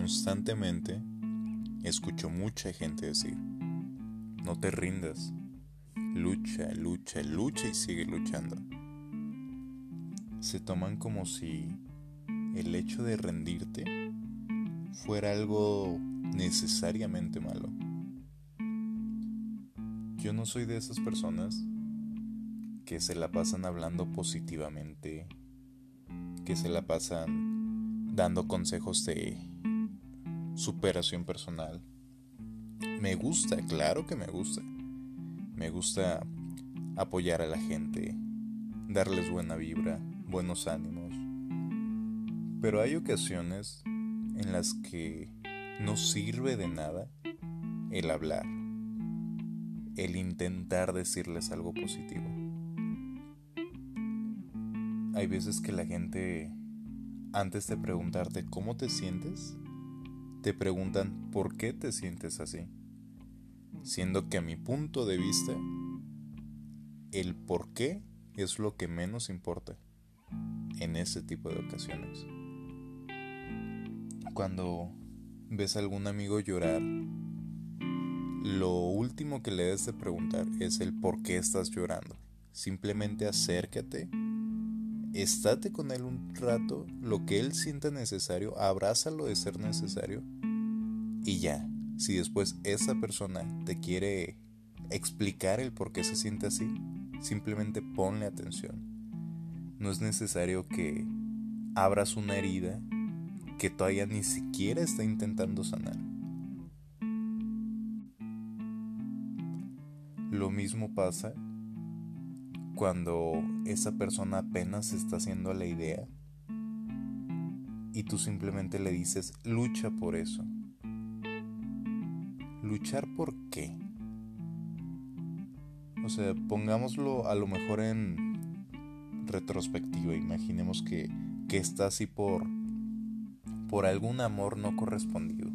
constantemente escucho mucha gente decir, no te rindas, lucha, lucha, lucha y sigue luchando. Se toman como si el hecho de rendirte fuera algo necesariamente malo. Yo no soy de esas personas que se la pasan hablando positivamente, que se la pasan dando consejos de superación personal. Me gusta, claro que me gusta. Me gusta apoyar a la gente, darles buena vibra, buenos ánimos. Pero hay ocasiones en las que no sirve de nada el hablar, el intentar decirles algo positivo. Hay veces que la gente, antes de preguntarte cómo te sientes, te preguntan por qué te sientes así. Siendo que a mi punto de vista, el por qué es lo que menos importa en ese tipo de ocasiones. Cuando ves a algún amigo llorar, lo último que le debes de preguntar es el por qué estás llorando. Simplemente acércate, estate con él un rato, lo que él sienta necesario, abrázalo de ser necesario y ya. Si después esa persona te quiere explicar el por qué se siente así, simplemente ponle atención. No es necesario que abras una herida que todavía ni siquiera está intentando sanar. Lo mismo pasa cuando esa persona apenas está haciendo la idea y tú simplemente le dices lucha por eso. ¿Luchar por qué? O sea, pongámoslo a lo mejor en retrospectiva. Imaginemos que, que está así por, por algún amor no correspondido.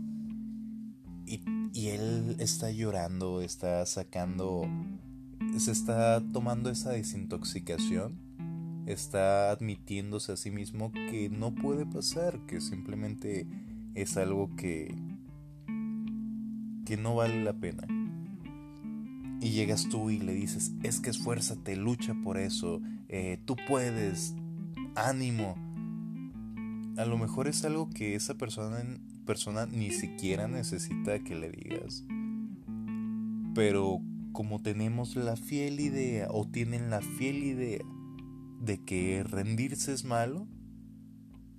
Y, y él está llorando, está sacando, se está tomando esa desintoxicación, está admitiéndose a sí mismo que no puede pasar, que simplemente es algo que, que no vale la pena. Y llegas tú y le dices, es que esfuérzate, lucha por eso, eh, tú puedes, ánimo. A lo mejor es algo que esa persona, persona ni siquiera necesita que le digas. Pero como tenemos la fiel idea o tienen la fiel idea de que rendirse es malo,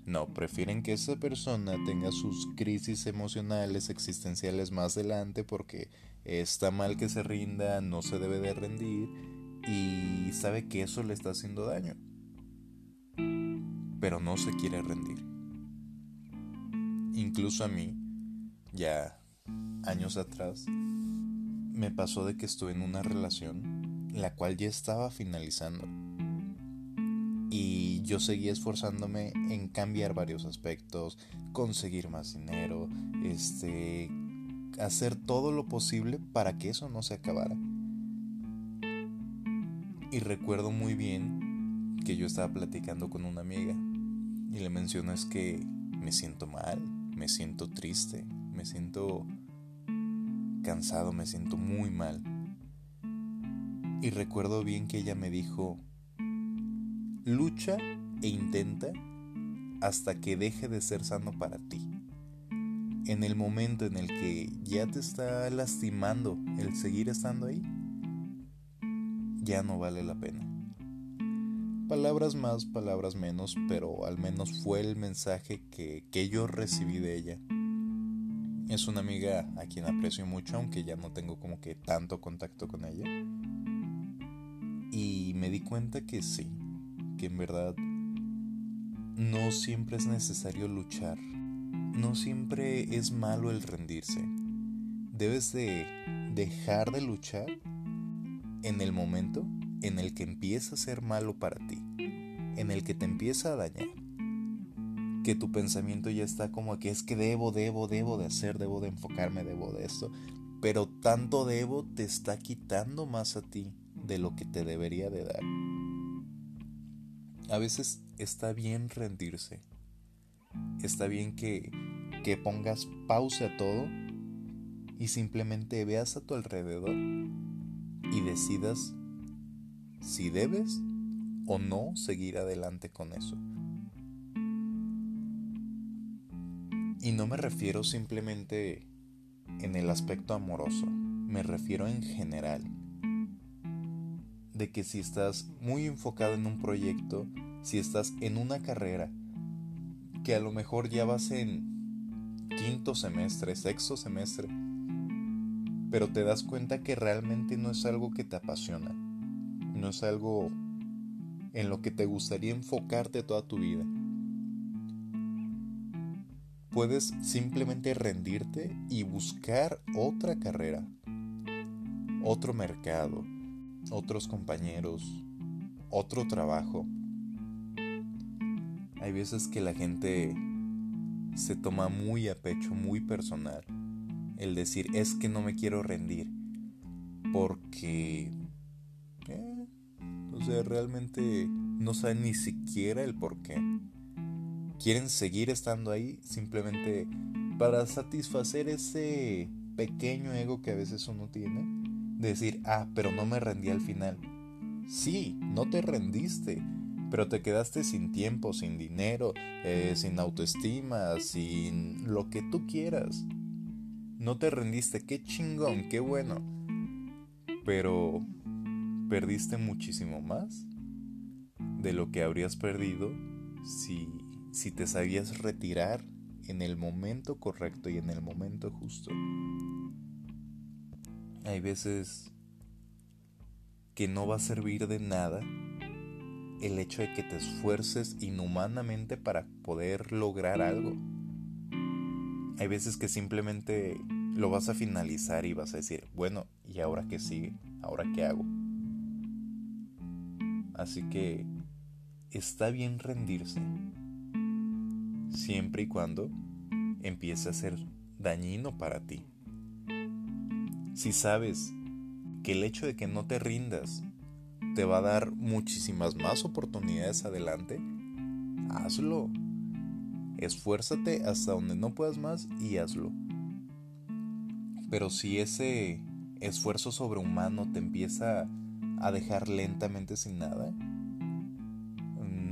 no, prefieren que esa persona tenga sus crisis emocionales, existenciales más adelante porque está mal que se rinda, no se debe de rendir y sabe que eso le está haciendo daño. Pero no se quiere rendir. Incluso a mí, ya años atrás, me pasó de que estuve en una relación la cual ya estaba finalizando y yo seguía esforzándome en cambiar varios aspectos, conseguir más dinero, este, hacer todo lo posible para que eso no se acabara. Y recuerdo muy bien que yo estaba platicando con una amiga y le mencionas que me siento mal, me siento triste, me siento cansado, me siento muy mal. Y recuerdo bien que ella me dijo, lucha e intenta hasta que deje de ser sano para ti. En el momento en el que ya te está lastimando el seguir estando ahí, ya no vale la pena. Palabras más, palabras menos, pero al menos fue el mensaje que, que yo recibí de ella. Es una amiga a quien aprecio mucho, aunque ya no tengo como que tanto contacto con ella. Y me di cuenta que sí, que en verdad no siempre es necesario luchar, no siempre es malo el rendirse. Debes de dejar de luchar en el momento en el que empieza a ser malo para ti, en el que te empieza a dañar. Que tu pensamiento ya está como que es que debo, debo, debo de hacer, debo de enfocarme, debo de esto. Pero tanto debo te está quitando más a ti de lo que te debería de dar. A veces está bien rendirse. Está bien que, que pongas pausa a todo y simplemente veas a tu alrededor y decidas si debes o no seguir adelante con eso. Y no me refiero simplemente en el aspecto amoroso, me refiero en general. De que si estás muy enfocado en un proyecto, si estás en una carrera, que a lo mejor ya vas en quinto semestre, sexto semestre, pero te das cuenta que realmente no es algo que te apasiona, no es algo en lo que te gustaría enfocarte toda tu vida. Puedes simplemente rendirte y buscar otra carrera, otro mercado, otros compañeros, otro trabajo. Hay veces que la gente se toma muy a pecho, muy personal el decir es que no me quiero rendir porque eh, o sea realmente no saben ni siquiera el por qué quieren seguir estando ahí simplemente para satisfacer ese pequeño ego que a veces uno tiene de decir ah pero no me rendí al final sí no te rendiste pero te quedaste sin tiempo, sin dinero, eh, sin autoestima, sin lo que tú quieras. No te rendiste, qué chingón, qué bueno. Pero perdiste muchísimo más de lo que habrías perdido si, si te sabías retirar en el momento correcto y en el momento justo. Hay veces que no va a servir de nada el hecho de que te esfuerces inhumanamente para poder lograr algo. Hay veces que simplemente lo vas a finalizar y vas a decir, bueno, ¿y ahora qué sigue? ¿Ahora qué hago? Así que está bien rendirse, siempre y cuando empiece a ser dañino para ti. Si sabes que el hecho de que no te rindas te va a dar muchísimas más oportunidades adelante, hazlo. Esfuérzate hasta donde no puedas más y hazlo. Pero si ese esfuerzo sobrehumano te empieza a dejar lentamente sin nada,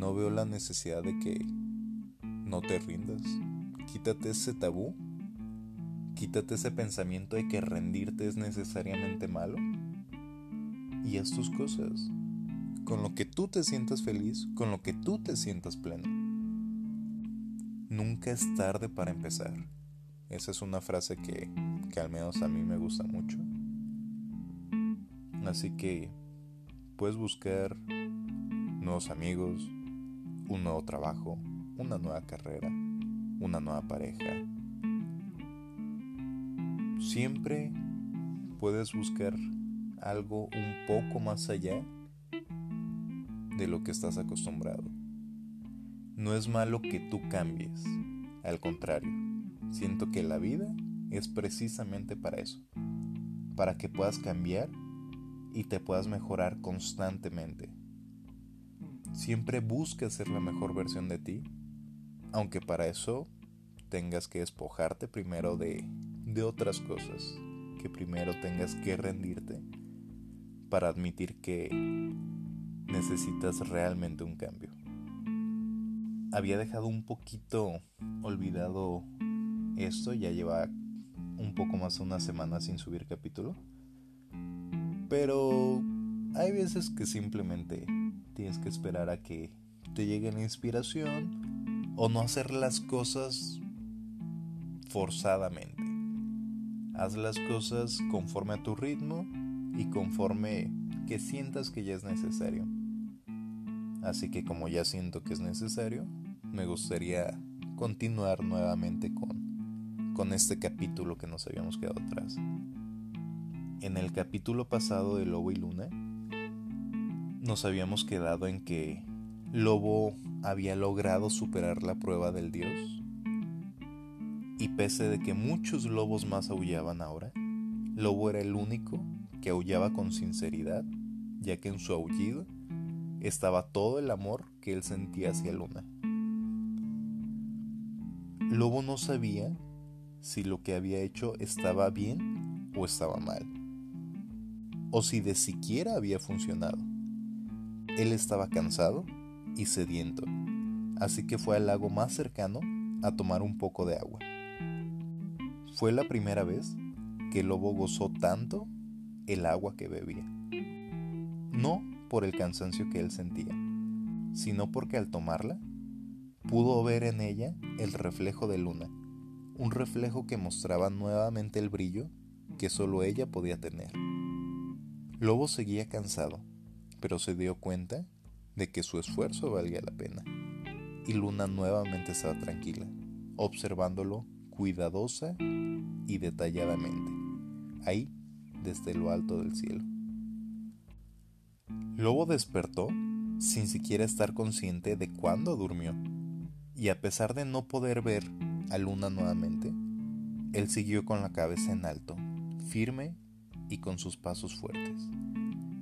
no veo la necesidad de que no te rindas. Quítate ese tabú, quítate ese pensamiento de que rendirte es necesariamente malo y haz tus cosas con lo que tú te sientas feliz, con lo que tú te sientas pleno. Nunca es tarde para empezar. Esa es una frase que, que al menos a mí me gusta mucho. Así que puedes buscar nuevos amigos, un nuevo trabajo, una nueva carrera, una nueva pareja. Siempre puedes buscar algo un poco más allá de lo que estás acostumbrado. No es malo que tú cambies, al contrario, siento que la vida es precisamente para eso, para que puedas cambiar y te puedas mejorar constantemente. Siempre busca ser la mejor versión de ti, aunque para eso tengas que despojarte primero de, de otras cosas, que primero tengas que rendirte para admitir que necesitas realmente un cambio. Había dejado un poquito olvidado esto, ya lleva un poco más de una semana sin subir capítulo. Pero hay veces que simplemente tienes que esperar a que te llegue la inspiración o no hacer las cosas forzadamente. Haz las cosas conforme a tu ritmo y conforme que sientas que ya es necesario. Así que como ya siento que es necesario, me gustaría continuar nuevamente con, con este capítulo que nos habíamos quedado atrás. En el capítulo pasado de Lobo y Luna, nos habíamos quedado en que Lobo había logrado superar la prueba del dios. Y pese de que muchos lobos más aullaban ahora, Lobo era el único que aullaba con sinceridad, ya que en su aullido estaba todo el amor que él sentía hacia Luna. Lobo no sabía si lo que había hecho estaba bien o estaba mal, o si de siquiera había funcionado. Él estaba cansado y sediento, así que fue al lago más cercano a tomar un poco de agua. Fue la primera vez que el lobo gozó tanto el agua que bebía. No por el cansancio que él sentía, sino porque al tomarla pudo ver en ella el reflejo de luna, un reflejo que mostraba nuevamente el brillo que solo ella podía tener. Lobo seguía cansado, pero se dio cuenta de que su esfuerzo valía la pena, y Luna nuevamente estaba tranquila, observándolo cuidadosa y detalladamente, ahí desde lo alto del cielo. Lobo despertó sin siquiera estar consciente de cuándo durmió, y a pesar de no poder ver a Luna nuevamente, él siguió con la cabeza en alto, firme y con sus pasos fuertes,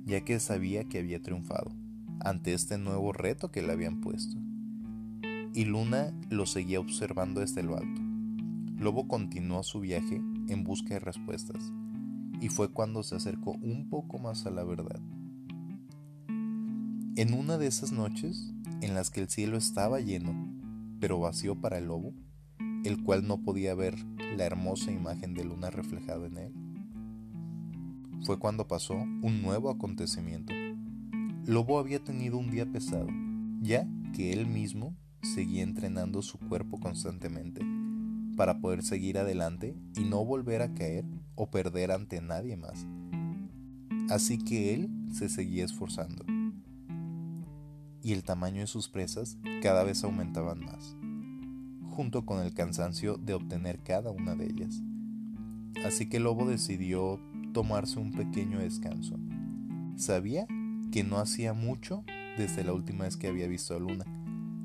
ya que sabía que había triunfado ante este nuevo reto que le habían puesto. Y Luna lo seguía observando desde lo alto. Lobo continuó su viaje en busca de respuestas, y fue cuando se acercó un poco más a la verdad. En una de esas noches, en las que el cielo estaba lleno, pero vacío para el lobo, el cual no podía ver la hermosa imagen de luna reflejada en él, fue cuando pasó un nuevo acontecimiento. Lobo había tenido un día pesado, ya que él mismo seguía entrenando su cuerpo constantemente para poder seguir adelante y no volver a caer o perder ante nadie más. Así que él se seguía esforzando y el tamaño de sus presas cada vez aumentaban más, junto con el cansancio de obtener cada una de ellas. Así que Lobo decidió tomarse un pequeño descanso. Sabía que no hacía mucho desde la última vez que había visto a Luna,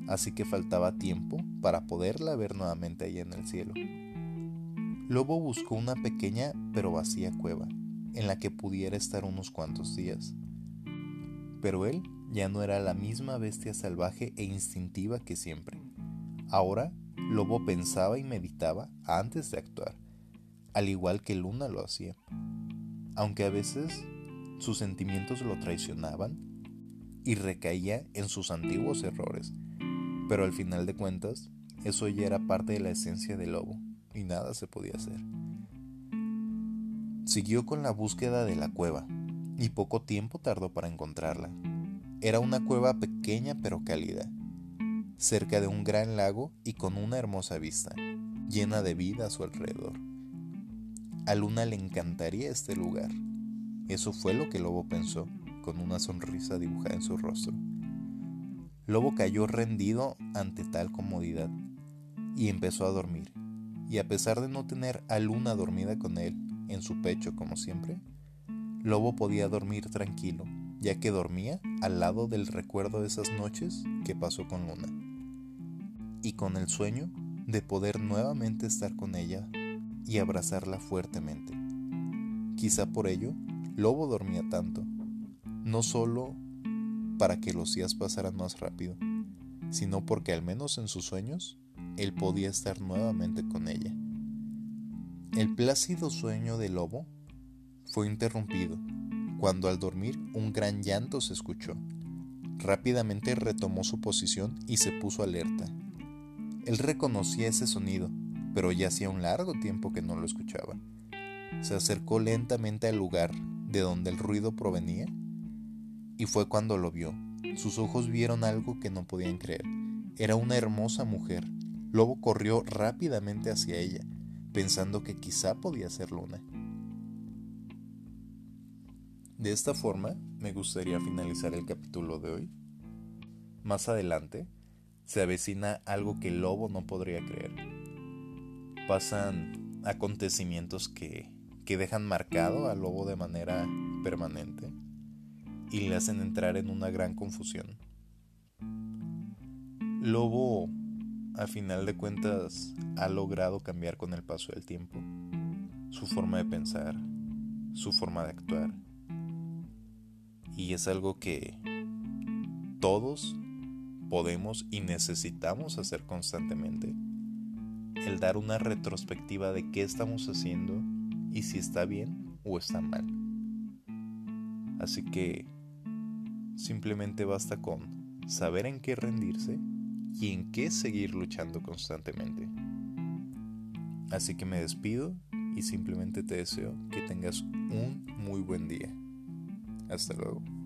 así que faltaba tiempo para poderla ver nuevamente allá en el cielo. Lobo buscó una pequeña pero vacía cueva, en la que pudiera estar unos cuantos días. Pero él ya no era la misma bestia salvaje e instintiva que siempre. Ahora, Lobo pensaba y meditaba antes de actuar, al igual que Luna lo hacía. Aunque a veces sus sentimientos lo traicionaban y recaía en sus antiguos errores, pero al final de cuentas, eso ya era parte de la esencia del lobo y nada se podía hacer. Siguió con la búsqueda de la cueva y poco tiempo tardó para encontrarla. Era una cueva pequeña pero cálida, cerca de un gran lago y con una hermosa vista, llena de vida a su alrededor. A Luna le encantaría este lugar. Eso fue lo que Lobo pensó, con una sonrisa dibujada en su rostro. Lobo cayó rendido ante tal comodidad y empezó a dormir. Y a pesar de no tener a Luna dormida con él en su pecho como siempre, Lobo podía dormir tranquilo ya que dormía al lado del recuerdo de esas noches que pasó con Luna, y con el sueño de poder nuevamente estar con ella y abrazarla fuertemente. Quizá por ello, Lobo dormía tanto, no solo para que los días pasaran más rápido, sino porque al menos en sus sueños, él podía estar nuevamente con ella. El plácido sueño de Lobo fue interrumpido cuando al dormir un gran llanto se escuchó. Rápidamente retomó su posición y se puso alerta. Él reconocía ese sonido, pero ya hacía un largo tiempo que no lo escuchaba. Se acercó lentamente al lugar de donde el ruido provenía y fue cuando lo vio. Sus ojos vieron algo que no podían creer. Era una hermosa mujer. Lobo corrió rápidamente hacia ella, pensando que quizá podía ser Luna. De esta forma, me gustaría finalizar el capítulo de hoy. Más adelante, se avecina algo que lobo no podría creer. Pasan acontecimientos que, que dejan marcado al lobo de manera permanente y le hacen entrar en una gran confusión. Lobo, a final de cuentas, ha logrado cambiar con el paso del tiempo su forma de pensar, su forma de actuar y es algo que todos podemos y necesitamos hacer constantemente. el dar una retrospectiva de qué estamos haciendo y si está bien o está mal. Así que simplemente basta con saber en qué rendirse y en qué seguir luchando constantemente. Así que me despido y simplemente te deseo que tengas un muy buen día. Hasta luego.